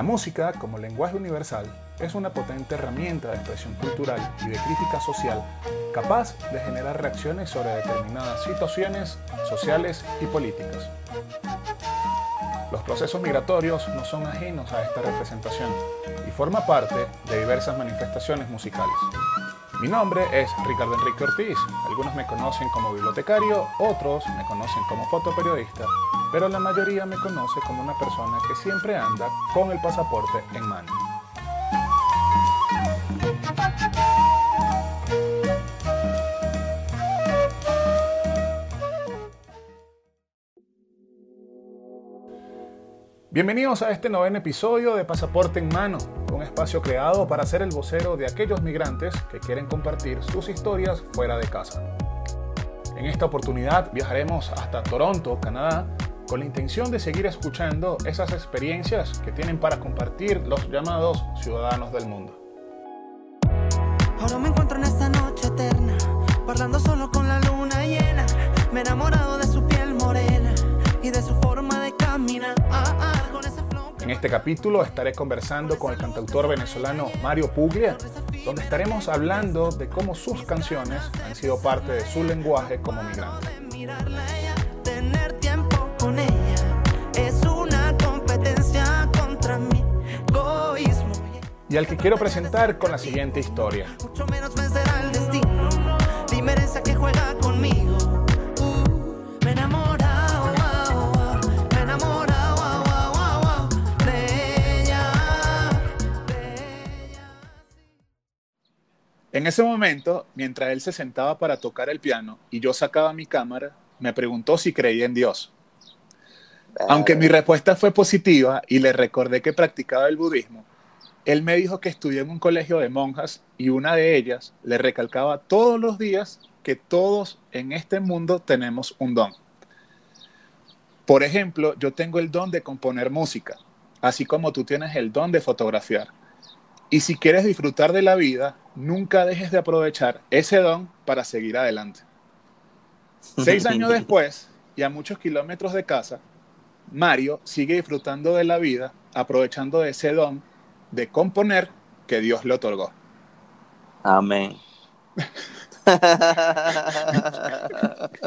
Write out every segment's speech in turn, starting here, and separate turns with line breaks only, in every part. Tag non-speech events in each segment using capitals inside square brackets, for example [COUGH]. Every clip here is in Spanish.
La música, como lenguaje universal, es una potente herramienta de expresión cultural y de crítica social capaz de generar reacciones sobre determinadas situaciones sociales y políticas. Los procesos migratorios no son ajenos a esta representación y forma parte de diversas manifestaciones musicales. Mi nombre es Ricardo Enrique Ortiz. Algunos me conocen como bibliotecario, otros me conocen como fotoperiodista, pero la mayoría me conoce como una persona que siempre anda con el pasaporte en mano. Bienvenidos a este noveno episodio de Pasaporte en Mano, un espacio creado para ser el vocero de aquellos migrantes que quieren compartir sus historias fuera de casa. En esta oportunidad viajaremos hasta Toronto, Canadá, con la intención de seguir escuchando esas experiencias que tienen para compartir los llamados ciudadanos del mundo.
Ahora me encuentro en esta noche eterna, parlando solo con la luna llena. Me he enamorado de su piel morena y de su forma de caminar. Con ese flow que
En este capítulo estaré conversando con el cantautor venezolano Mario Puglia, donde estaremos hablando de cómo sus canciones han sido parte de su lenguaje como migrante. Y al que quiero presentar con la siguiente historia.
Mucho menos el destino. Que juega conmigo. Uh, me me de ella, de ella.
En ese momento, mientras él se sentaba para tocar el piano y yo sacaba mi cámara, me preguntó si creía en Dios. Aunque mi respuesta fue positiva y le recordé que practicaba el budismo, él me dijo que estudió en un colegio de monjas y una de ellas le recalcaba todos los días que todos en este mundo tenemos un don. Por ejemplo, yo tengo el don de componer música, así como tú tienes el don de fotografiar. Y si quieres disfrutar de la vida, nunca dejes de aprovechar ese don para seguir adelante. [LAUGHS] Seis años después, y a muchos kilómetros de casa, Mario sigue disfrutando de la vida, aprovechando de ese don de componer que Dios le otorgó.
Amén. [LAUGHS]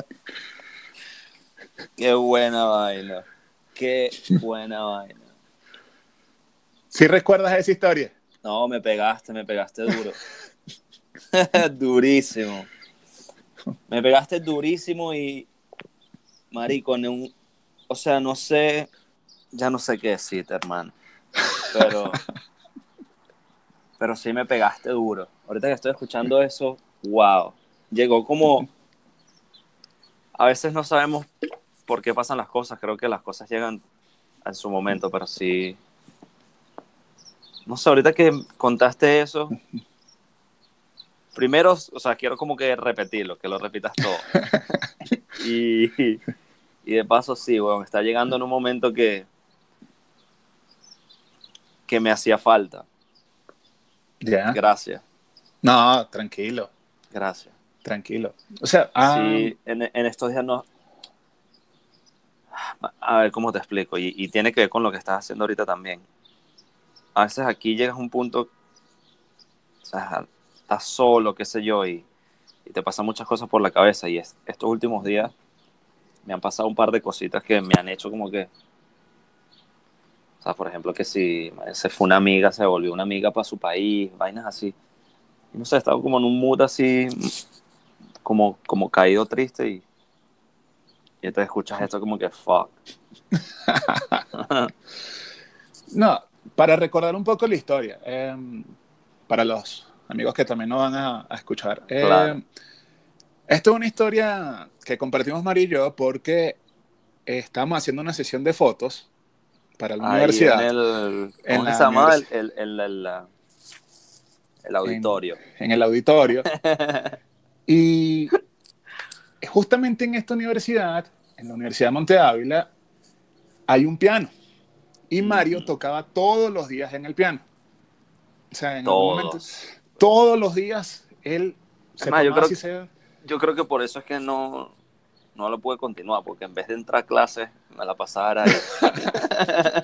Qué buena vaina. Qué buena vaina.
¿Sí recuerdas esa historia?
No, me pegaste, me pegaste duro. [LAUGHS] durísimo. Me pegaste durísimo y, marico, en un, o sea, no sé, ya no sé qué decirte, hermano. Pero, pero sí me pegaste duro. Ahorita que estoy escuchando eso, wow. Llegó como, a veces no sabemos por qué pasan las cosas. Creo que las cosas llegan en su momento, pero sí. No sé, ahorita que contaste eso, primero, o sea, quiero como que repetirlo, que lo repitas todo. [LAUGHS] Y, y de paso, sí, bueno, está llegando en un momento que, que me hacía falta. Gracias,
No, tranquilo,
gracias.
tranquilo. O sea, ah,
Sí, en, en estos días no. A ver cómo te explico, y, y tiene que ver con lo que estás haciendo ahorita también. A veces aquí llegas a un punto, o sea, estás solo, qué sé yo, y, y te pasan muchas cosas por la cabeza. Y es- estos últimos días me han pasado un par de cositas que me han hecho como que. O sea, por ejemplo, que si se fue una amiga, se volvió una amiga para su país, vainas así. Y no sé, estaba como en un mood así, como, como caído triste y, y entonces escuchas esto como que fuck. [LAUGHS]
No, para recordar un poco la historia, eh, para los amigos que también nos van a, a escuchar. eh,
Claro.
Esto es una historia que compartimos María y yo porque estamos haciendo una sesión de fotos para la
Ahí
universidad
En el,
En
¿Cómo
la
se llamaba? El, auditorio.
en el auditorio. [LAUGHS] y justamente en esta universidad, en la Universidad de Monte Ávila, hay un piano. Y Mario
Ujú.
tocaba todos los días en el piano. O sea, en
Todos.
algún momento, todos los días él se
yo creo Yo creo que por eso es que no, no lo pude continuar, porque en vez de entrar a clases, me la pasaba ahí. [LAUGHS]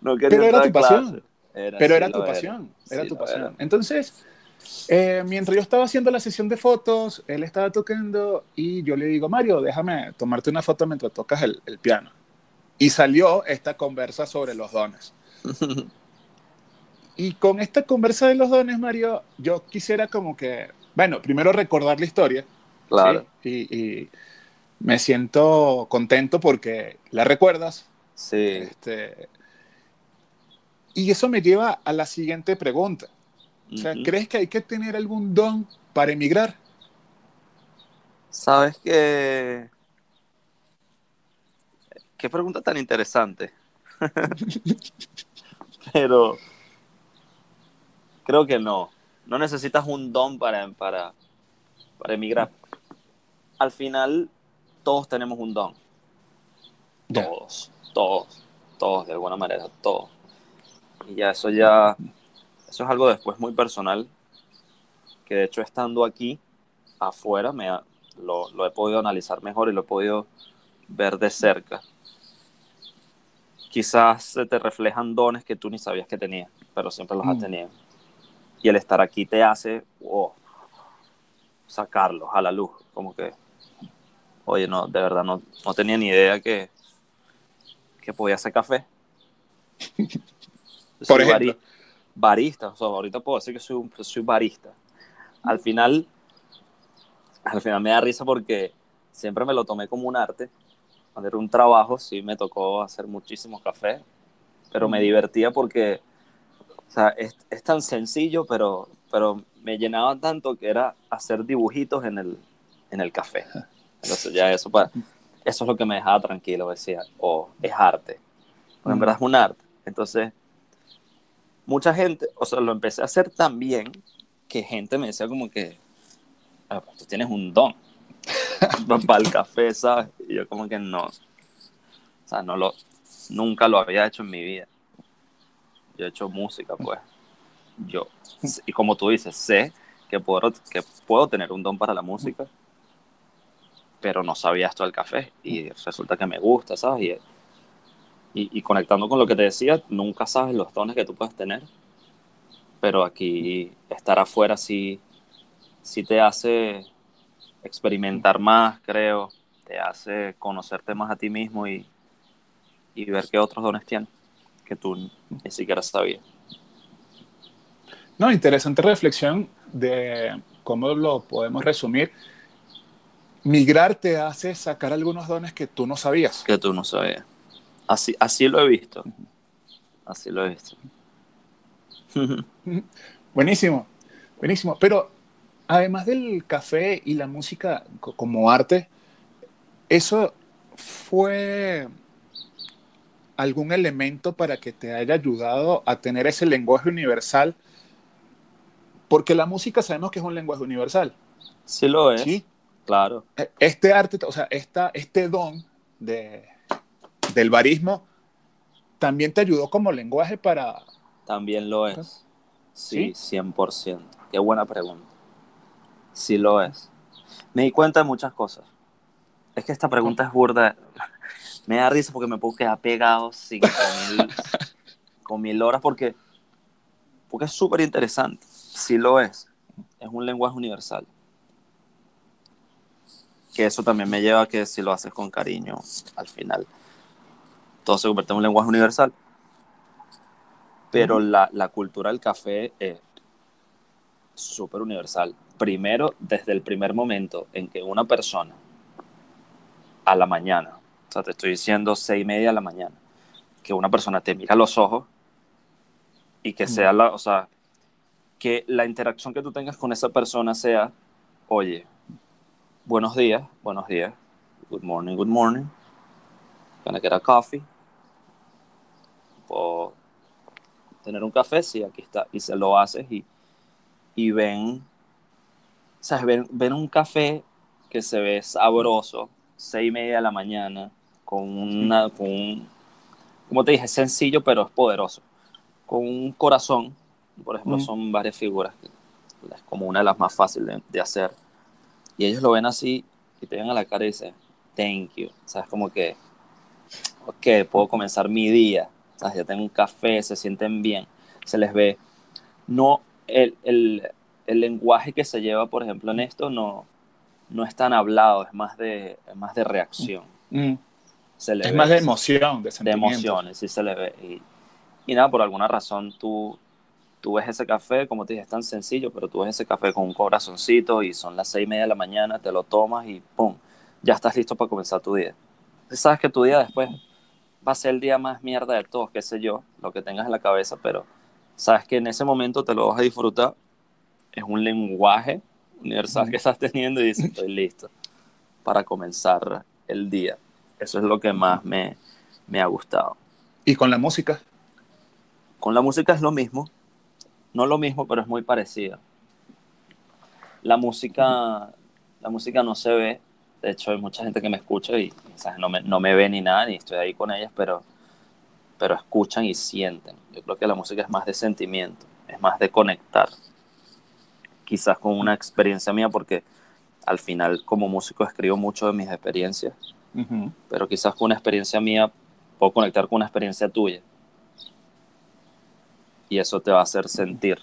no quería
Pero era tu pasión.
Era,
Pero
sí
era tu pasión, era
Sí
tu pasión.
era.
Entonces, eh, mientras yo estaba haciendo la sesión de fotos, él estaba tocando y yo le digo, Mario, déjame tomarte una foto mientras tocas el, el piano. Y salió esta conversa sobre los dones. [LAUGHS] Y con esta conversa de los dones, Mario, yo quisiera como que, bueno, primero recordar la historia.
Claro,
¿sí? Y, y me siento contento porque la recuerdas.
sí.
Este, y eso me lleva a la siguiente pregunta. O sea,
Ujú.
¿crees que hay que tener algún don para emigrar?
Sabes que. Qué pregunta tan interesante. [LAUGHS] Pero creo que no. No necesitas un don para, para, para emigrar. Al final, todos tenemos un don. Todos, todos, todos, de alguna manera, todos. Y ya eso ya, eso es algo después muy personal, que de hecho estando aquí, afuera, me ha- lo, lo he podido analizar mejor y lo he podido ver de cerca. Quizás se te reflejan dones que tú ni sabías que tenías, pero siempre los has
Mm.
tenido. Y el estar aquí te hace wow, sacarlos a la luz, como que, oye, no, de verdad no, no tenía ni idea que, que podía hacer café. [LAUGHS]
Por ejemplo.
bari- barista, o sea, ahorita puedo decir que soy, un, soy barista. Al final, al final me da risa porque siempre me lo tomé como un arte. Cuando era un trabajo, sí me tocó hacer muchísimos cafés, pero me divertía porque, o sea, es, es tan sencillo, pero, pero me llenaba tanto que era hacer dibujitos en el, en el café. Entonces ya eso, pa- eso es lo que me dejaba tranquilo, decía, o es arte. Porque en verdad es un arte. Entonces, mucha gente, o sea, lo empecé a hacer tan bien que gente me decía como que, "Ah, pues tú tienes un don [LAUGHS] para el café, ¿sabes? Y yo como que no. O sea, no lo, nunca lo había hecho en mi vida. Yo he hecho música, pues. Yo, y como tú dices, sé que puedo, que puedo tener un don para la música, pero no sabía esto del café. Y resulta que me gusta, ¿sabes? Y, y, conectando con lo que te decía, nunca sabes los dones que tú puedes tener, pero aquí estar afuera sí, sí te hace experimentar más, creo, te hace conocerte más a ti mismo y, y ver qué otros dones tienes que tú ni siquiera sabías.
No, interesante reflexión de cómo lo podemos resumir. Migrar te hace sacar algunos dones que tú no sabías.
Que tú no sabías. Así, así lo he visto. Así lo he visto. [LAUGHS]
Buenísimo, buenísimo. Pero además del café y la música co- como arte, ¿eso fue algún elemento para que te haya ayudado a tener ese lenguaje universal? Porque la música sabemos que es un lenguaje universal.
Sí lo es.
¿sí?
Claro.
Este arte, o sea, esta, este don de, del barismo también te ayudó como lenguaje para...
También lo es. Sí, 100%. Qué buena pregunta. Sí lo es. Me di cuenta de muchas cosas. Es que esta pregunta es burda. [LAUGHS] Me da risa porque me puedo quedar pegado mil, [LAUGHS] con mil horas porque, porque es súper interesante. Sí lo es. Es un lenguaje universal. Que eso también me lleva a que si lo haces con cariño, al final, todo se convierte en un lenguaje universal. Pero la, la cultura del café es súper universal. Primero, desde el primer momento en que una persona a la mañana, o sea, te estoy diciendo seis y media de la mañana, que una persona te mira a los ojos y que sea la, o sea, que la interacción que tú tengas con esa persona sea, oye, buenos días, buenos días, good morning, good morning, gonna get a coffee, puedo tener un café, sí, aquí está, y se lo haces y, y ven, ¿sabes? Ven, ven un café que se ve sabroso, seis y media de la mañana, con una, con un, como te dije, sencillo, pero es poderoso, con un corazón, por ejemplo,
Mm.
son varias figuras, que es como una de las más fáciles de, de hacer, y ellos lo ven así y te ven a la cara y dicen, thank you, ¿sabes? Como que, ok, puedo comenzar mi día ¿sabes? ya tienen un café, se sienten bien, se les ve. No, el, el, el lenguaje que se lleva, por ejemplo, en esto no, no es tan hablado, es más de, es más de reacción.
Mm.
Se le
Es
ve,
más de emoción, de
de emociones, sí se le ve. Y, y nada, por alguna razón tú, tú ves ese café, como te dije, es tan sencillo, pero tú ves ese café con un corazoncito y son las seis y media de la mañana, te lo tomas y ¡pum! Ya estás listo para comenzar tu día. Sabes que tu día después va a ser el día más mierda de todos, qué sé yo, lo que tengas en la cabeza, pero sabes que en ese momento te lo vas a disfrutar. Es un lenguaje universal que estás teniendo y dices, estoy listo para comenzar el día. Eso es lo que más me, me ha gustado.
Y con la música.
Con la música es lo mismo. No lo mismo, pero es muy parecido. La música, la música no se ve. De hecho, hay mucha gente que me escucha y sea, no, me, no me ve ni nada, ni estoy ahí con ellas, pero, pero escuchan y sienten. Yo creo que la música es más de sentimiento, es más de conectar. Quizás con una experiencia mía, porque al final como músico escribo mucho de mis experiencias pero quizás con una experiencia mía puedo conectar con una experiencia tuya. Y eso te va a hacer sentir.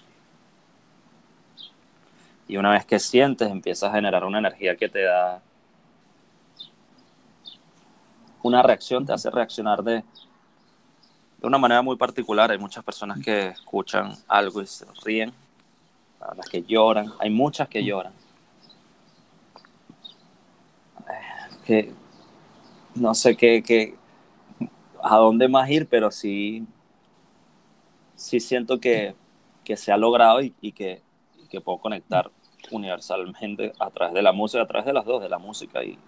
Y una vez que sientes, empiezas a generar una energía que te da una reacción, te hace reaccionar de, de una manera muy particular. Hay muchas personas que escuchan algo y se ríen, las que lloran, hay muchas que lloran. Que no sé qué- a dónde más ir, pero sí, sí siento que, que se ha logrado y, y que, y que puedo conectar universalmente a través de la música, a través de las dos, de la música y,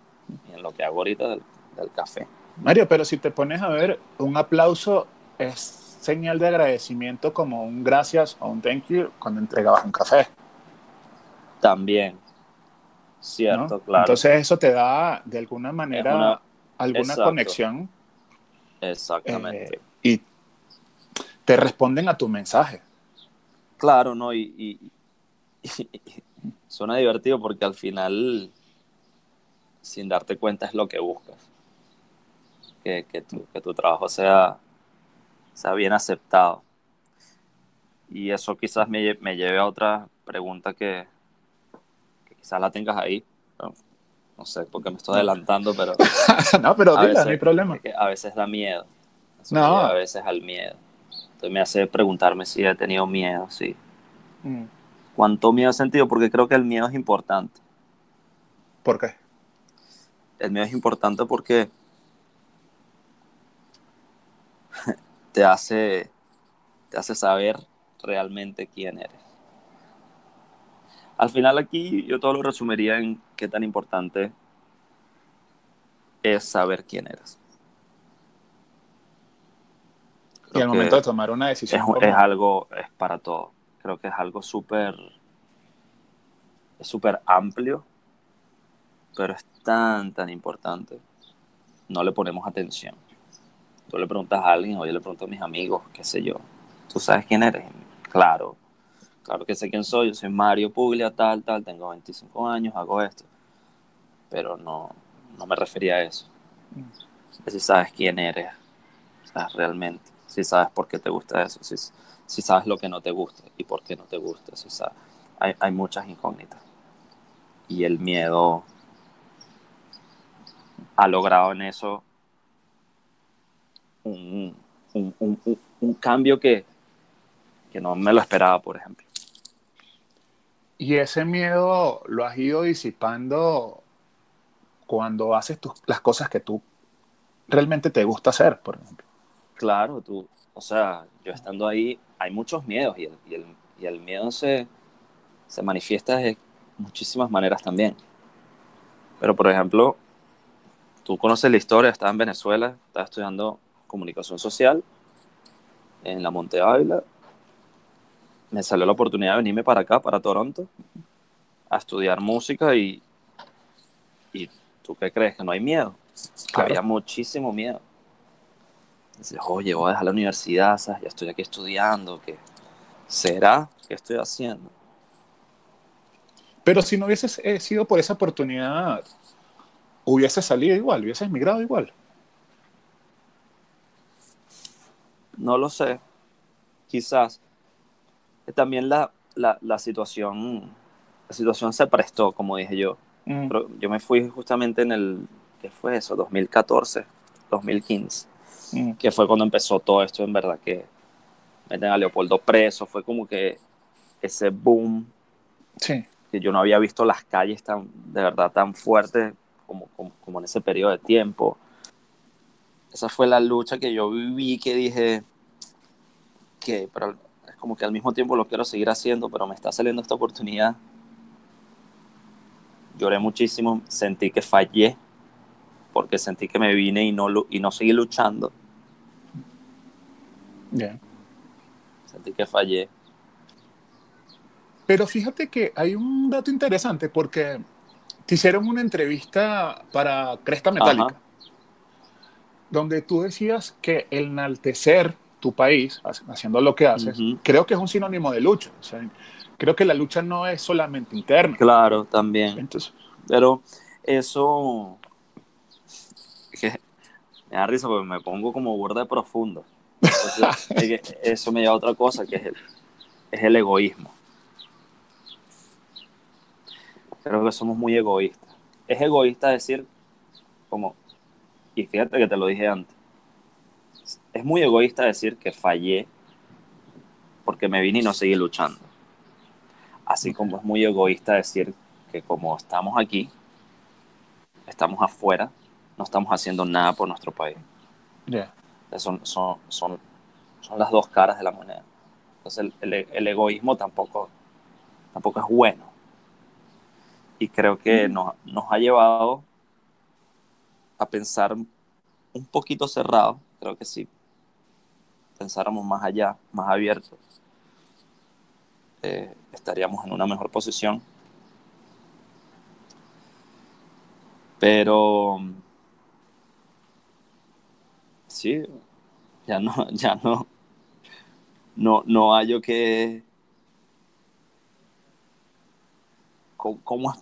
y en lo que hago ahorita del, del café.
Mario, pero si te pones a ver, un aplauso es señal de agradecimiento como un gracias o un thank you cuando entregabas un café.
También,
¿no?
cierto, claro.
Entonces eso te da de alguna manera
una-
alguna
exacto.
conexión
Exactamente.
eh, te responden a tu mensaje.
Claro, ¿no? Y, y- y- [LAUGHS] suena divertido porque al final, sin darte cuenta, es lo que buscas. Que, que, tu, que tu trabajo sea, sea bien aceptado. Y eso quizás me, me lleve a otra pregunta que, que quizás la tengas ahí. No, no sé por qué me estoy adelantando, pero [LAUGHS]
no, pero dila,
veces-
no hay problema.
a veces da miedo.
No.
a veces al miedo. Entonces me hace preguntarme si he tenido miedo, sí.
Mm,
¿Cuánto miedo he sentido? Porque creo que el miedo es importante.
¿Por qué?
El miedo es importante porque [LAUGHS] te hace, te hace saber realmente quién eres. Al final aquí yo todo lo resumiría en qué tan importante es saber quién eres.
Y al momento de tomar una decisión.
es
como-
algo, es para todo. Creo que es algo súper, es súper amplio, pero es tan, tan importante. No le ponemos atención. Tú le preguntas a alguien, o yo le pregunto a mis amigos, qué sé yo, ¿tú sabes quién eres? Claro, claro que sé quién soy. Yo soy Mario Puglia, tal, tal, tengo 25 años, hago esto. Pero no, no me refería a eso. Es si sabes quién eres, sabes realmente, si sabes por qué te gusta eso, si, sabes lo que no te gusta y por qué no te gusta, si sabes. Hay, muchas incógnitas. Y el miedo ha logrado en eso un, cambio que, que no me lo esperaba, por ejemplo.
Y ese miedo lo has ido disipando cuando haces las cosas que tú realmente te gusta hacer, por ejemplo.
Claro, tú, o sea, yo estando ahí, hay muchos miedos y el, y el, y el miedo se, se manifiesta de muchísimas maneras también. Pero, por ejemplo, tú conoces la historia, estaba en Venezuela, estaba estudiando comunicación social en la Monte Ávila. Me salió la oportunidad de venirme para acá, para Toronto, a estudiar música y, y ¿tú qué crees? Que no hay miedo.
Claro.
Había muchísimo miedo. Dices, oye, voy a dejar la universidad, ¿sabes? ya estoy aquí estudiando, ¿qué será? ¿Qué estoy haciendo?
Pero si no hubieses eh, sido por esa oportunidad, hubieses salido igual, hubieses migrado igual.
No lo sé. Quizás. Eh, También la, la, la situación la situación se prestó, como dije yo.
Mm,
Pero yo me fui justamente en el, ¿qué fue eso? 2014, 2015,
mm,
que fue cuando empezó todo esto, en verdad, que meten a Leopoldo preso, fue como que ese boom,
Sí.
que yo no había visto las calles tan, de verdad, tan fuertes como, como, como en ese periodo de tiempo. Esa fue la lucha que yo viví, que dije, que, pero es como que al mismo tiempo lo quiero seguir haciendo, pero me está saliendo esta oportunidad. Lloré muchísimo, sentí que fallé, porque sentí que me vine y no, y no seguí luchando.
Ya.
Sentí que fallé.
Pero fíjate que hay un dato interesante porque te hicieron una entrevista para Cresta Metálica,
Ajá.
donde tú decías que el enaltecer tu país, ha- haciendo lo que haces, creo que es un sinónimo de lucha. O sea, creo que la lucha no es solamente interna.
Claro, también.
Entonces,
Pero eso me da risa porque me pongo como burda de profundo. Eso me lleva a otra cosa que es el, es el egoísmo. Creo que somos muy egoístas. Es egoísta decir como, y fíjate que te lo dije antes, es muy egoísta decir que fallé porque me vine y no seguí luchando. Así como es muy egoísta decir que como estamos aquí, estamos afuera, no estamos haciendo nada por nuestro país. Son, son, son, son las dos caras de la moneda. Entonces el, el- el egoísmo tampoco, tampoco es bueno. Y creo que nos, nos ha llevado a pensar un poquito cerrado. Creo que si pensáramos más allá, más abiertos, eh, estaríamos en una mejor posición. Pero sí, ya no, [LAUGHS] ya no, no, no hallo que cómo, cómo es-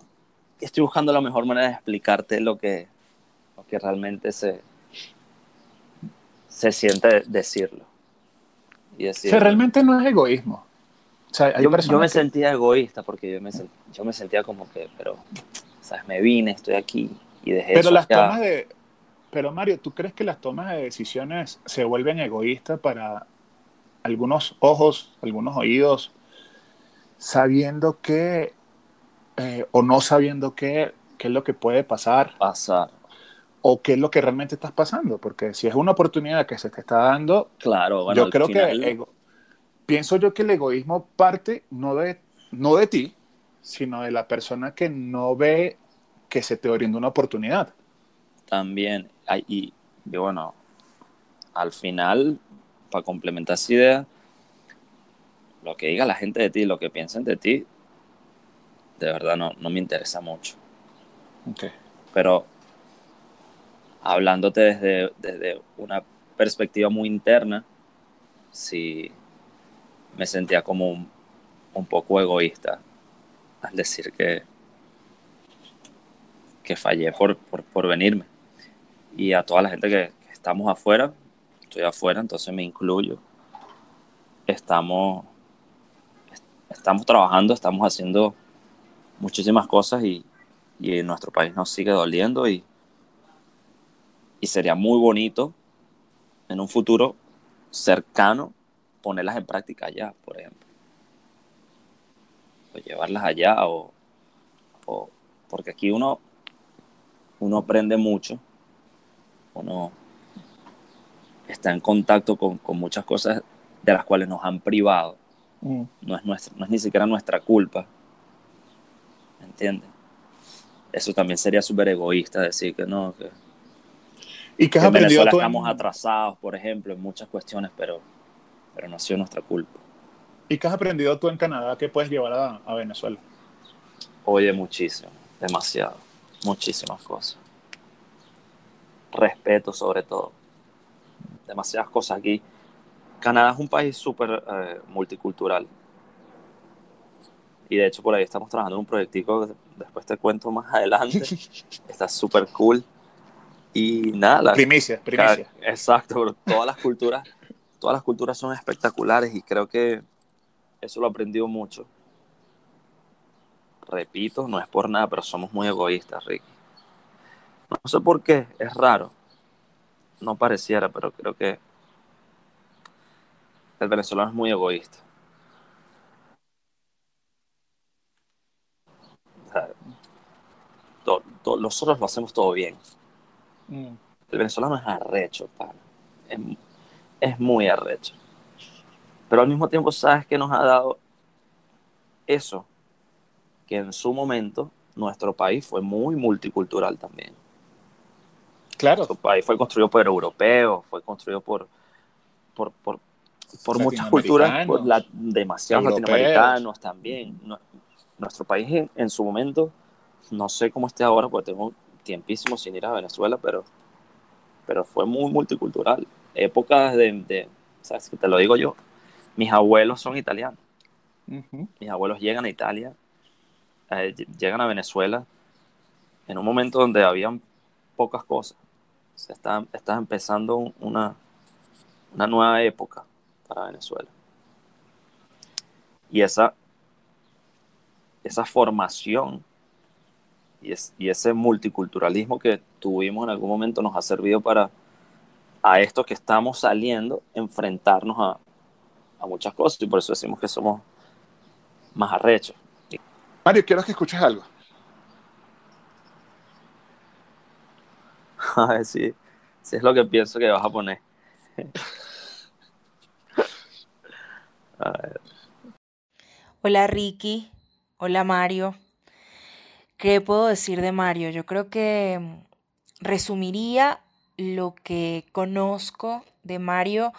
estoy buscando la mejor manera de explicarte lo que, lo que realmente se, se siente decirlo. Y
O
decir,
sea, realmente no es egoísmo. O sea,
yo, me
que-
sentía egoísta porque yo me, yo me sentía como que, pero, ¿sabes? Me vine, estoy aquí y dejé
Pero
eso
las tomas de. Pero Mario, ¿tú crees que las tomas de decisiones se vuelven egoístas para algunos ojos, algunos oídos, sabiendo que, eh, o no sabiendo qué, qué es lo que puede pasar,
pasar.
o qué es lo que realmente estás pasando? Porque si es una oportunidad que se te está dando,
Claro, bueno,
yo creo
final-
que ego- pienso yo que el egoísmo parte no de, no de ti, sino de la persona que no ve que se te brinda una oportunidad.
También, y bueno, al final, para complementar esa idea, lo que diga la gente de ti, lo que piensen de ti, de verdad no, no me interesa mucho.
Okay.
Pero hablándote desde, desde una perspectiva muy interna, sí me sentía como un, un poco egoísta al decir que, que fallé por, por, por venirme. Y a toda la gente que, estamos afuera, estoy afuera, entonces me incluyo. Estamos, estamos trabajando, estamos haciendo muchísimas cosas y, y nuestro país nos sigue doliendo y, y sería muy bonito en un futuro cercano ponerlas en práctica allá, por ejemplo. O llevarlas allá o, o- porque aquí uno uno aprende mucho, uno está en contacto con, con muchas cosas de las cuales nos han privado.
Mm.
No es, nuestra, no es ni siquiera nuestra culpa. ¿Me entiendes? Eso también sería súper egoísta decir que no, que,
¿Y qué has
en
aprendido
Venezuela
tú en-
estamos atrasados, por ejemplo, en muchas cuestiones, pero, pero no ha sido nuestra culpa.
¿Y qué has aprendido tú en Canadá que puedes llevar a, a Venezuela?
Oye, muchísimo, demasiado, muchísimas cosas. Respeto sobre todo. Demasiadas cosas aquí. Canadá es un país súper eh, multicultural. Y de hecho por ahí estamos trabajando en un proyectico, que después te cuento más [LAUGHS] adelante. [LAUGHS] Está súper cool. Y nada,
Primicias, primicias.
Exacto, todas las culturas, todas las culturas son espectaculares y creo que eso lo he aprendido mucho. Repito, no es por nada, pero somos muy egoístas, Ricky. No sé por qué, es raro. No pareciera, pero creo que el venezolano es muy egoísta. O sea, nosotros lo hacemos todo bien.
Mm.
El venezolano es arrecho, pana. Es, es muy arrecho. Pero al mismo tiempo, ¿sabes qué nos ha dado eso? Que en su momento nuestro país fue muy multicultural también.
Claro,
Nuestro país fue construido por europeos, fue construido por, por, por, por muchas culturas, por la, demasiados
europeos.
latinoamericanos también. Nu- Nuestro país en, en su momento, no sé cómo esté ahora, porque tengo tiempísimo sin ir a Venezuela, pero, pero fue muy multicultural. Épocas de, de ¿sabes? Te lo digo yo, mis abuelos son italianos. Mis abuelos llegan a Italia, eh, ll- llegan a Venezuela en un momento donde habían pocas cosas. Se está, está empezando un- una, una nueva época para Venezuela. Y esa, esa formación y, es- y ese multiculturalismo que tuvimos en algún momento nos ha servido para a esto que estamos saliendo, enfrentarnos a, a muchas cosas. Y por eso decimos que somos más arrechos.
Mario, quiero que escuches algo. [LAUGHS]
A ver si, es lo que pienso que vas a poner. [LAUGHS] A ver,
Hola Ricky, hola Mario. ¿Qué puedo decir de Mario? Yo creo que mm, resumiría lo que conozco de Mario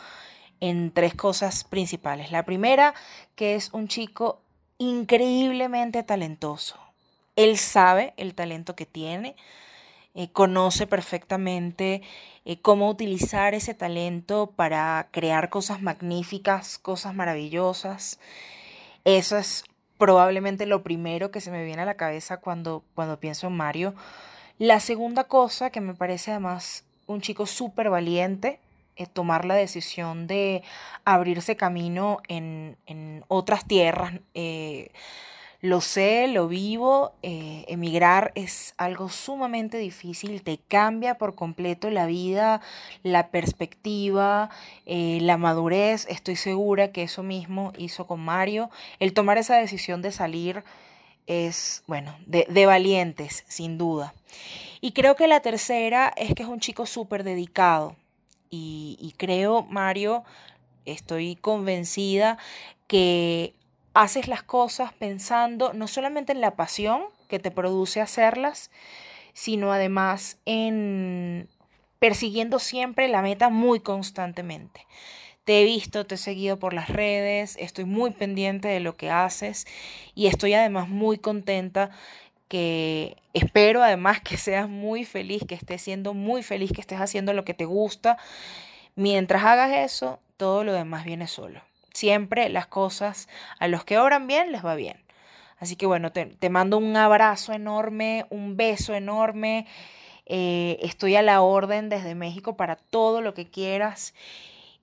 en tres cosas principales. La primera, que es un chico increíblemente talentoso. Él sabe el talento que tiene, eh, conoce perfectamente eh, cómo utilizar ese talento para crear cosas magníficas, cosas maravillosas. Eso es probablemente lo primero que se me viene a la cabeza cuando, cuando pienso en Mario. La segunda cosa que me parece además un chico súper valiente es tomar la decisión de abrirse camino en, en otras tierras. eh, lo sé, lo vivo, eh, emigrar es algo sumamente difícil, te cambia por completo la vida, la perspectiva, eh, la madurez. Estoy segura que eso mismo hizo con Mario. El tomar esa decisión de salir es, bueno, de, de valientes, sin duda. Y creo que la tercera es que es un chico súper dedicado. Y, y creo, Mario, estoy convencida que haces las cosas pensando no solamente en la pasión que te produce hacerlas, sino además en persiguiendo siempre la meta muy constantemente. Te he visto, te he seguido por las redes, estoy muy pendiente de lo que haces y estoy además muy contenta que espero además que seas muy feliz, que estés siendo muy feliz, que estés haciendo lo que te gusta. Mientras hagas eso, todo lo demás viene solo. Siempre las cosas a los que obran bien les va bien. Así que bueno, te, te mando un abrazo enorme, un beso enorme. Eh, estoy a la orden desde México para todo lo que quieras.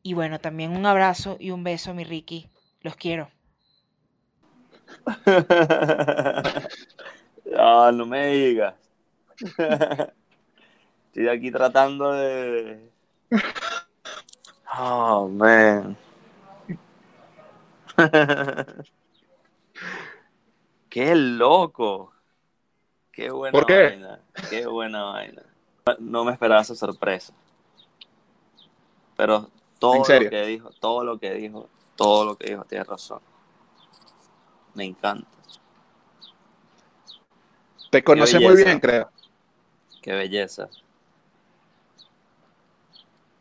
Y bueno, también un abrazo y un beso, mi Ricky. Los quiero. [LAUGHS]
Ah, no me digas. [LAUGHS] Estoy aquí tratando de. [LAUGHS] Oh, man. Qué loco. Qué buena
¿Por qué?
vaina. Qué buena vaina. No me esperaba esa sorpresa. Pero todo lo que dijo, todo lo que dijo, todo lo que dijo, tiene razón. Me encanta.
Te conoce muy bien, creo.
Qué belleza.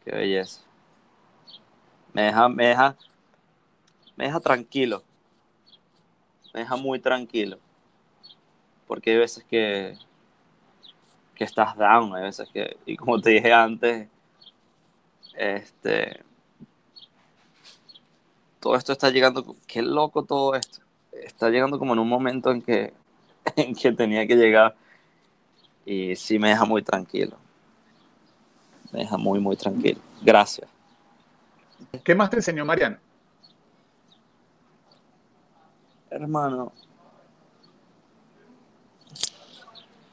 Qué belleza. Me deja, me deja, me deja tranquilo. Me deja muy tranquilo. Porque hay veces que, que estás down, hay veces que, y como te dije antes, este, todo esto está llegando, qué loco todo esto. Está llegando como en un momento en que, [LAUGHS] en que tenía que llegar y sí me deja muy tranquilo. Me deja muy, muy tranquilo. Gracias.
¿Qué más te enseñó Mariana?
Hermano.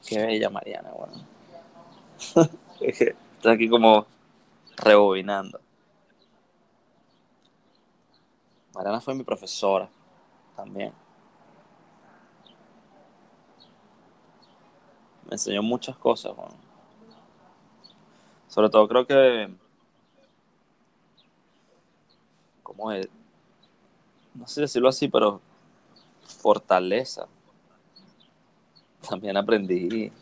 Qué bella Mariana, bueno. [LAUGHS] Estoy aquí como rebobinando. Mariana fue mi profesora también. Me enseñó muchas cosas. Sobre todo creo que... ¿Cómo es? No sé decirlo así, pero fortaleza. También aprendí,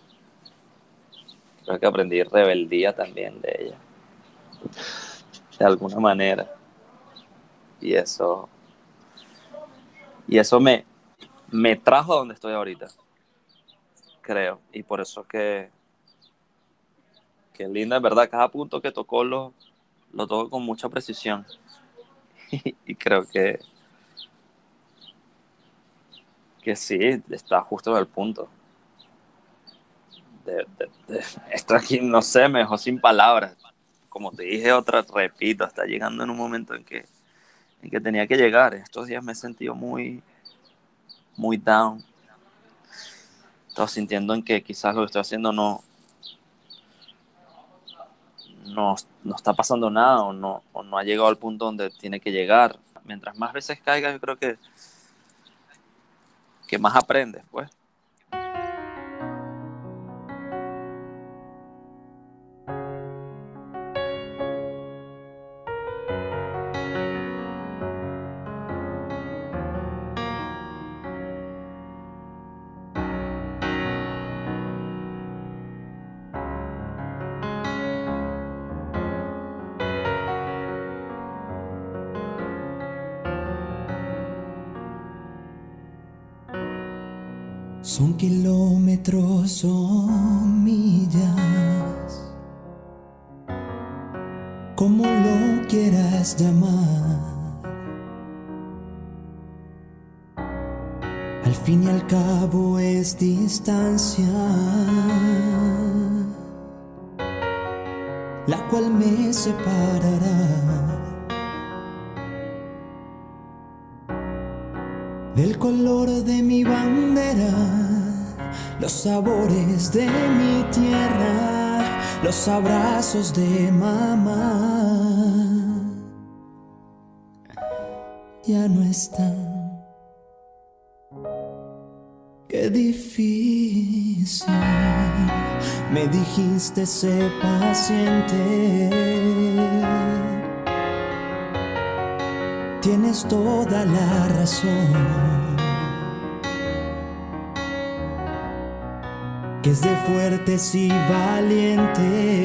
creo que aprendí rebeldía también de ella, de alguna manera. Y eso, y eso me, me trajo a donde estoy ahorita, creo. Y por eso que, que linda, en verdad, cada punto que tocó lo, lo tocó con mucha precisión. [LAUGHS] y creo que, que sí, está justo en el punto. De, [LAUGHS] esto aquí, no sé, me dejó sin palabras. Como te dije otra, repito, está llegando en un momento en que, en que tenía que llegar. Estos días me he sentido muy, muy down. Estaba sintiendo en que quizás lo que estoy haciendo no, no, no está pasando nada o no, o no ha llegado al punto donde tiene que llegar. Mientras más veces caiga, yo creo que que más aprendes, pues.
Cabo es distancia, la cual me separará. del color de mi bandera, los sabores de mi tierra, los abrazos de mamá. Ya no están. Me dijiste sé paciente. Tienes toda la razón. Que es de fuertes y valientes.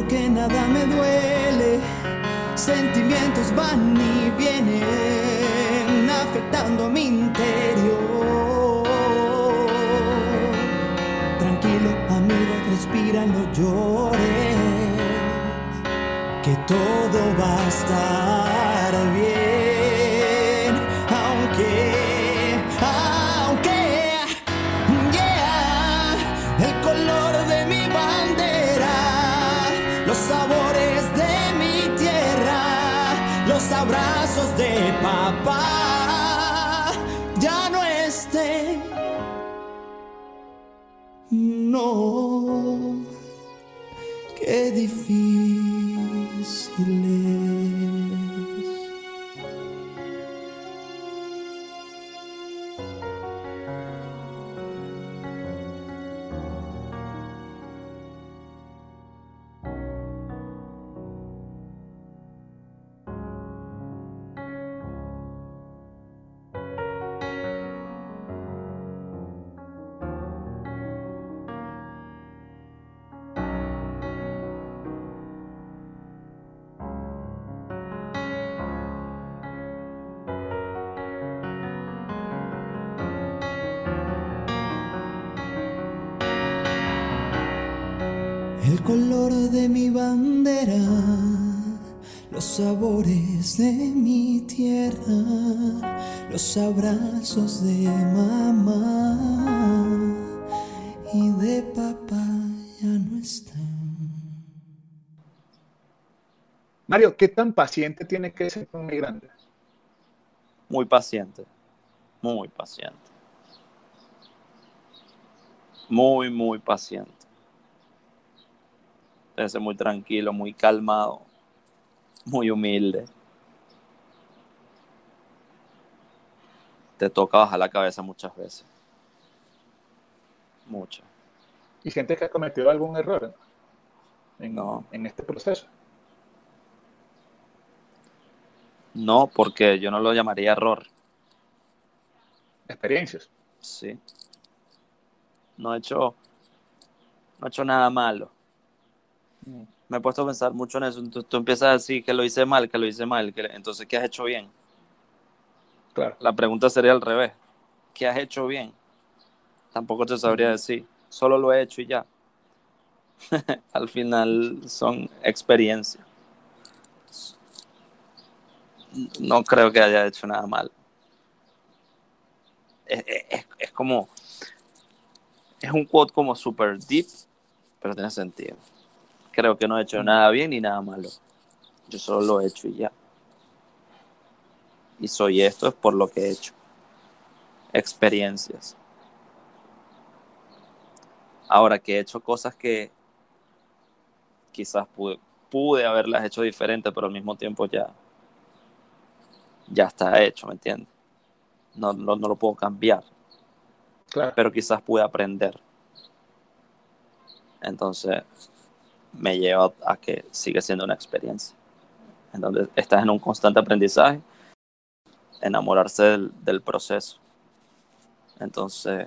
Que nada me duele. Sentimientos van y vienen afectando mi interior. Tranquilo, amigo, respira, no llores. Que todo va a estar bien. Qué El color de mi bandera, los los sabores de mi tierra, los abrazos de mamá y de papá ya no están.
Mario, ¿qué tan paciente tiene que ser un migrante?
Muy paciente. Muy paciente. Muy, muy paciente. Debe ser muy tranquilo, muy calmado, muy humilde. Te toca bajar la cabeza muchas veces. Mucho.
¿Y gente que ha cometido algún error en,
No.
en este proceso?
No, porque yo no lo llamaría error.
Experiencias.
Sí. No he hecho, no he hecho nada malo. Me he puesto a pensar mucho en eso. Tú, tú empiezas a decir que lo hice mal, que lo hice mal. Que, entonces, ¿qué has hecho bien?
Claro.
La pregunta sería al revés. ¿Qué has hecho bien? Tampoco te sabría decir. Solo lo he hecho y ya. [LAUGHS] al final son experiencias. No creo que haya hecho nada mal. Es, es- es como. Es un quote como super deep, pero tiene sentido. Creo que no he hecho nada bien ni nada malo. Yo solo lo he hecho y ya. Y soy esto es por lo que he hecho. Experiencias. Ahora que he hecho cosas que quizás pude, pude haberlas hecho diferente, pero al mismo tiempo ya, ya está hecho, ¿me entiendes? No, no, no lo puedo cambiar,
Claro.
pero quizás pude aprender. Entonces, me lleva a que sigue siendo una experiencia. En donde estás en un constante aprendizaje, enamorarse del, del proceso. Entonces,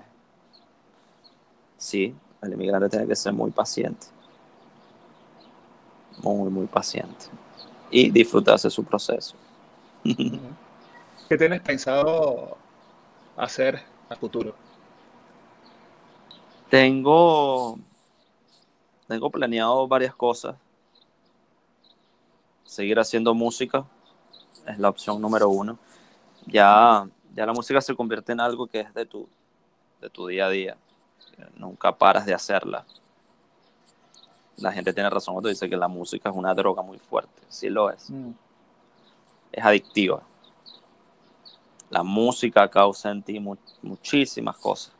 sí, el inmigrante tiene que ser muy paciente. Muy, muy paciente. Y disfrutarse su proceso. [LAUGHS]
¿Qué tienes pensado hacer a futuro?
Tengo, tengo planeado varias cosas. Seguir haciendo música es la opción número uno. Ya, ya la música se convierte en algo que es de tu, de tu día a día. Nunca paras de hacerla. La gente tiene razón cuando dice que la música es una droga muy fuerte. Sí lo es. Es adictiva. La música causa en ti mu- muchísimas cosas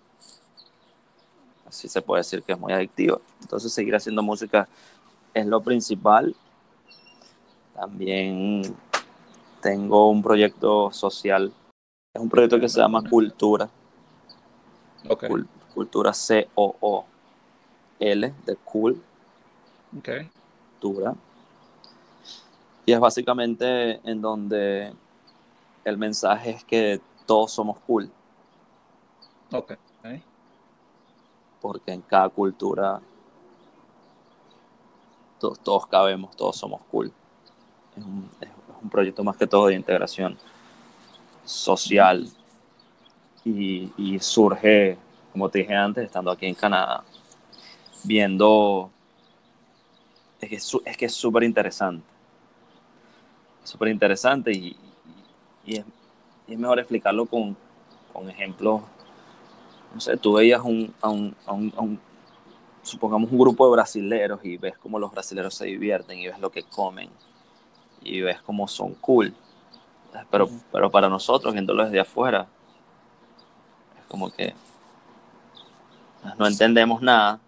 así se puede decir que es muy adictivo. Entonces seguir haciendo música es lo principal. También tengo un proyecto social. Es un proyecto que se llama Cultura.
Ok.
Cul- Cultura C-O-O-L de Cool.
ok.
Cultura. Y es básicamente en donde el mensaje es que todos somos cool.
Ok.
Porque en cada cultura to- todos cabemos, todos somos cool. Es un, es proyecto más que todo de integración social y, surge, como te dije antes, estando aquí en Canadá, viendo, es que es es que es súper interesante, súper interesante y es, y es mejor explicarlo con, con ejemplos no sé, tú veías un, a un, a un- a un- supongamos un grupo de brasileros y ves cómo los brasileros se divierten y ves lo que comen y ves cómo son cool. Pero, pero para nosotros, viéndolo desde afuera, es como que no entendemos nada,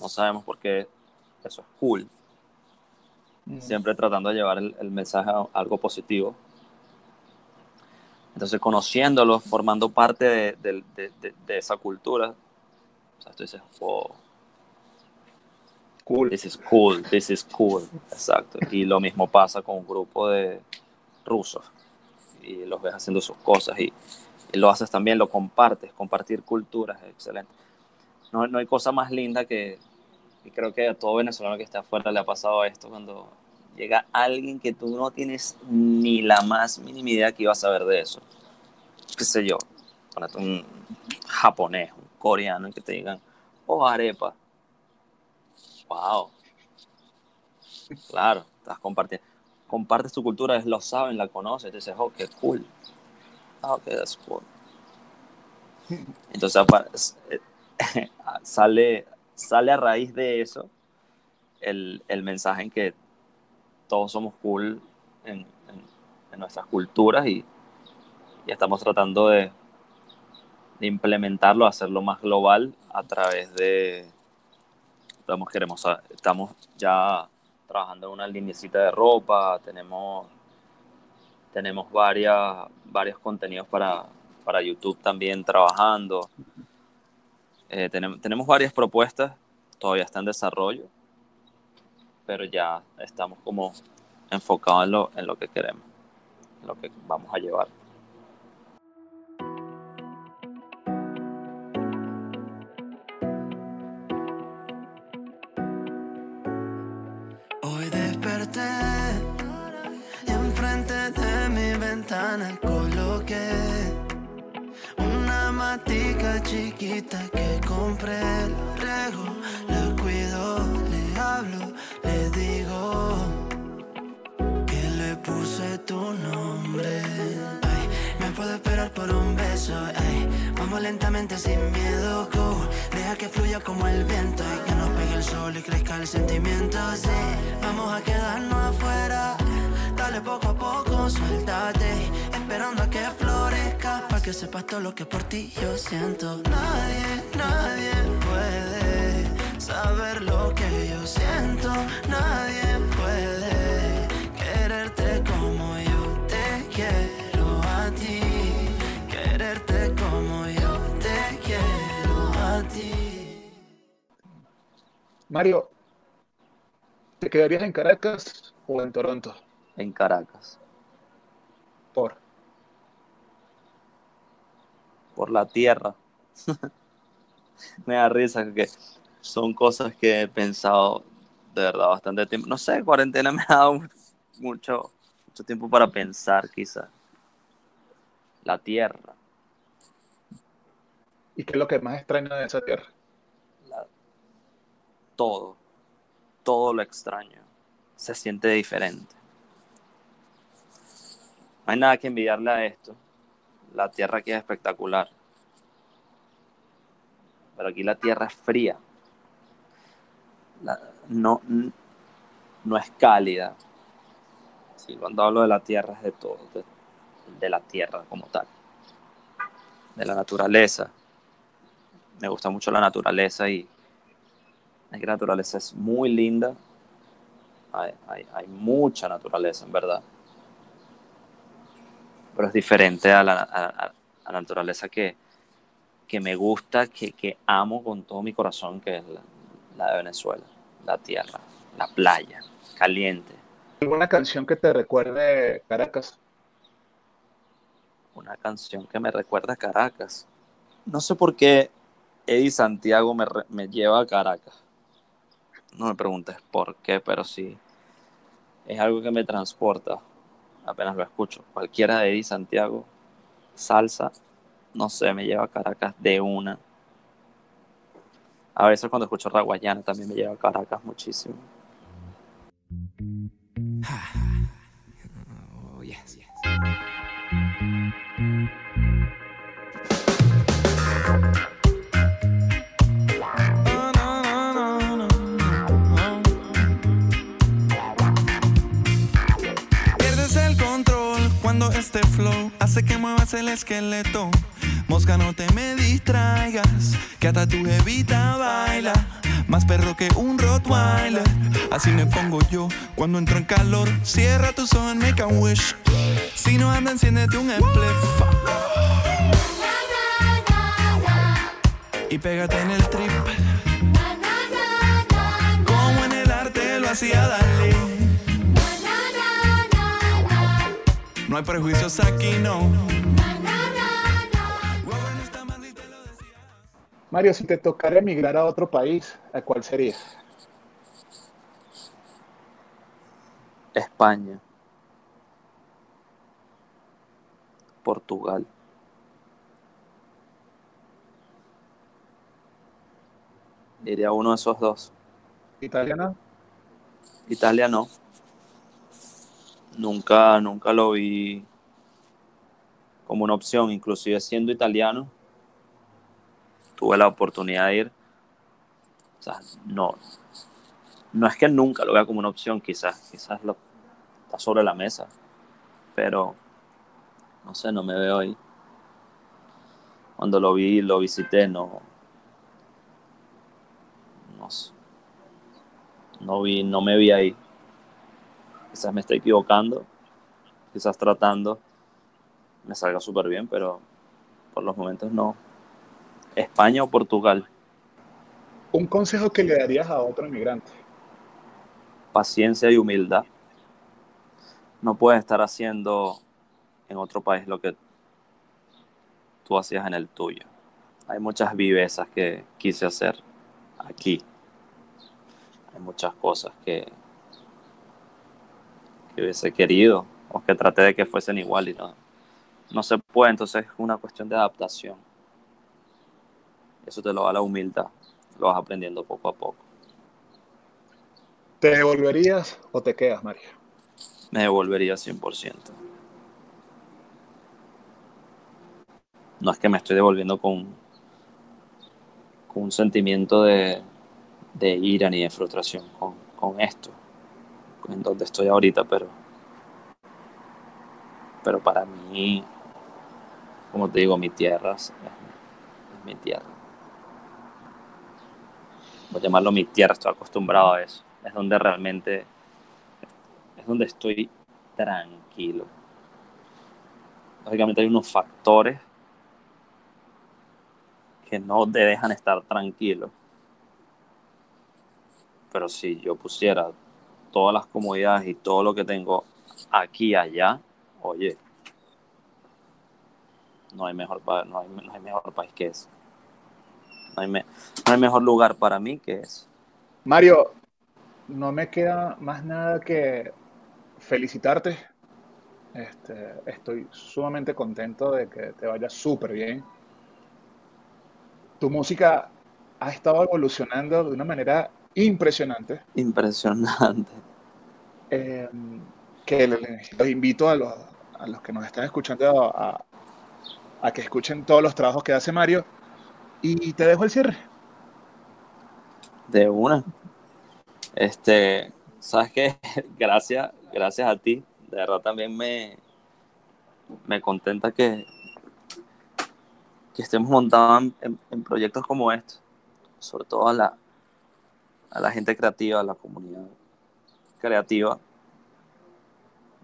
no sabemos por qué eso es cool. Siempre tratando de llevar el, el mensaje a algo positivo. Entonces, conociéndolos, formando parte de, de- de- de- de esa cultura, o sea, tú dices, wow,
Cool.
this is cool, this is cool, exacto. Y lo mismo pasa con un grupo de rusos, y los ves haciendo sus cosas, y, y lo haces también, lo compartes, compartir culturas, es excelente. No, no hay cosa más linda que, y creo que a todo venezolano que está afuera le ha pasado esto, cuando llega alguien que tú no tienes ni la más mínima idea que iba a saber de eso. Qué sé yo, un japonés, un coreano, que te digan, oh, arepa. Wow. Claro, estás compartiendo. compartes tu cultura, lo saben, la conoces, dices, oh, qué cool. Ah, ok, that's cool. Entonces eh, [LAUGHS] sale, sale a raíz de eso el, el mensaje en que todos somos cool en, nuestras culturas y, estamos tratando de, implementarlo, hacerlo más global a través de, estamos, queremos, a- estamos ya trabajando en una linecita de ropa, tenemos, tenemos varias, varios contenidos para, para YouTube también trabajando. Eh, tenemos, tenemos varias propuestas, todavía está en desarrollo, pero ya estamos como enfocados en lo, en lo que queremos, en lo que vamos a llevar.
Hoy desperté y enfrente de mi ventana coloqué una matica chiquita que compré. La riego, la cuido, le hablo, vamos lentamente sin miedo. go. Deja que fluya como el viento y que nos pegue el sol y crezca el sentimiento. Sí, vamos a quedarnos afuera. Dale poco a poco, suéltate. Esperando a que florezca. Para que sepas todo lo que por ti yo siento. Nadie, nadie puede saber lo que yo siento. Nadie
Mario, ¿te quedarías en Caracas o en Toronto?
en Caracas,
Por.
por la tierra. [LAUGHS] Me da risa que son cosas que he pensado de verdad bastante tiempo. No sé, cuarentena [LAUGHS] me ha dado mucho, mucho tiempo para pensar quizás. La tierra,
¿Y qué es lo que más extraña de esa tierra?
Todo, todo lo extraño. Se siente diferente. No hay nada que envidiarle a esto. La tierra aquí es espectacular. Pero aquí la tierra es fría. No, no es cálida. Sí, cuando hablo de la tierra es de todo, de la tierra como tal. De la naturaleza. Me gusta mucho la naturaleza y es que la naturaleza es muy linda. Hay, hay, hay mucha naturaleza, en verdad. Pero es diferente a la, a- la naturaleza que, que me gusta, que, que amo con todo mi corazón, que es la, la de Venezuela. La tierra, la playa, caliente.
¿Alguna canción que te recuerde Caracas?
Una canción que me recuerda a Caracas. No sé por qué Eddie Santiago me, me lleva a Caracas. No me preguntes por qué, pero sí. Es algo que me transporta. Apenas lo escucho. Cualquiera de Eddie Santiago, salsa, no sé, me lleva a Caracas de una. A veces cuando escucho Raguayana también me lleva a Caracas muchísimo.
Oh, yes, yes.
Este flow hace que muevas el esqueleto. Mosca, no te me distraigas, que hasta tu jevita baila. Más perro que un Rottweiler. Así me pongo yo cuando entro en calor. Cierra tus ojos make a wish. Si no anda, enciéndete un spliff. Y pégate en el trip. Como en el arte lo hacía Dalí. No hay prejuicios aquí, no.
Mario, si te tocara emigrar a otro país, ¿a cuál sería?
España. Portugal. Diría uno de esos dos.
¿Italiana?
Italia no. Nunca, nunca lo vi como una opción, inclusive siendo italiano, tuve la oportunidad de ir. O sea, no, no es que nunca lo vea como una opción, quizás, quizás lo, está sobre la mesa, pero no sé, no me veo ahí. Cuando lo vi, lo visité, no, no, no vi, no me vi ahí. Quizás me estoy equivocando, quizás tratando me salga súper bien, pero por los momentos no. España o Portugal.
Un consejo que le darías a otro inmigrante.
Paciencia y humildad. No puedes estar haciendo en otro país lo que tú hacías en el tuyo. Hay muchas vivezas que quise hacer aquí. Hay muchas cosas que, que hubiese querido o que traté de que fuesen igual y no, no se puede, entonces es una cuestión de adaptación. Eso te lo da la humildad, lo vas aprendiendo poco a poco.
¿Te devolverías o te quedas, Mario?
Me devolvería 100%. No es que me estoy devolviendo con, con un sentimiento de, de ira ni de frustración con, con esto, en donde estoy ahorita, pero, pero para mí como te digo, mi tierra es, es mi tierra. Voy a llamarlo mi tierra, estoy acostumbrado a eso. Es donde realmente, es donde estoy tranquilo. Lógicamente hay unos factores que no te dejan estar tranquilo. Pero si yo pusiera todas las comodidades y todo lo que tengo aquí allá, oye, no hay mejor, no hay, no hay mejor país que eso. No hay, no hay mejor lugar para mí que eso.
Mario, no me queda más nada que felicitarte. Este, estoy sumamente contento de que te vaya súper bien. Tu música ha estado evolucionando de una manera impresionante.
Impresionante.
Eh, que los invito a los, a los que nos están escuchando a, a que escuchen todos los trabajos que hace Mario. Y te dejo el cierre.
De una. Este, ¿sabes qué? [LAUGHS] Gracias, gracias a ti. De verdad también me, me contenta que, que estemos montados en, en proyectos como estos. Sobre todo a la, a la gente creativa, a la comunidad creativa.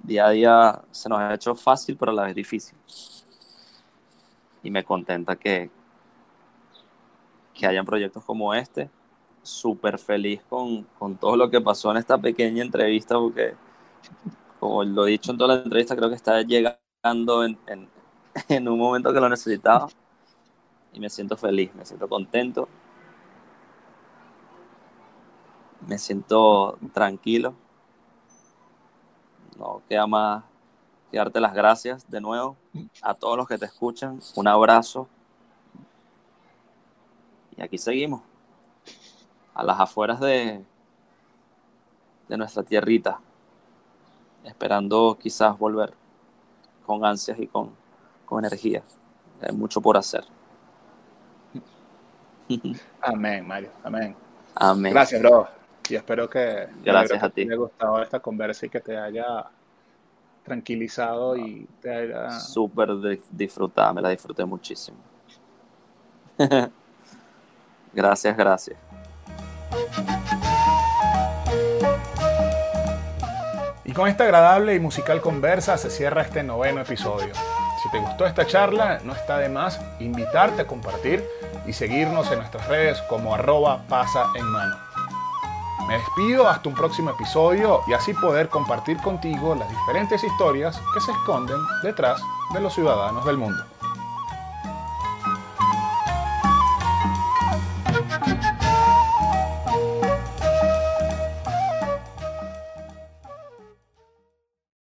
Día a día se nos ha hecho fácil, pero a la vez difícil y me contenta que, que hayan proyectos como este. Súper feliz con, con, todo lo que pasó en esta pequeña entrevista, porque, como lo he dicho en toda la entrevista, creo que está llegando en, en, [LAUGHS] en un momento que lo necesitaba. Y me siento feliz, me siento contento. Me siento tranquilo. No queda más que darte las gracias de nuevo a todos los que te escuchan. Un abrazo. Y aquí seguimos. A las afueras de, de nuestra tierrita. Esperando quizás volver con ansias y con, con energía. Hay mucho por hacer.
Amén, Mario. Amén.
Amén.
Gracias, bro. Y espero que,
Gracias a
que
ti.
te haya gustado esta conversa y que te haya tranquilizado y te haya...
Súper disfrutada, me la disfruté muchísimo. [LAUGHS] gracias, gracias.
Y con esta agradable y musical conversa se cierra este noveno episodio. Si te gustó esta charla, no está de más invitarte a compartir y seguirnos en nuestras redes como arroba pasa en mano. Me despido hasta un próximo episodio y así poder compartir contigo las diferentes historias que se esconden detrás de los ciudadanos del mundo.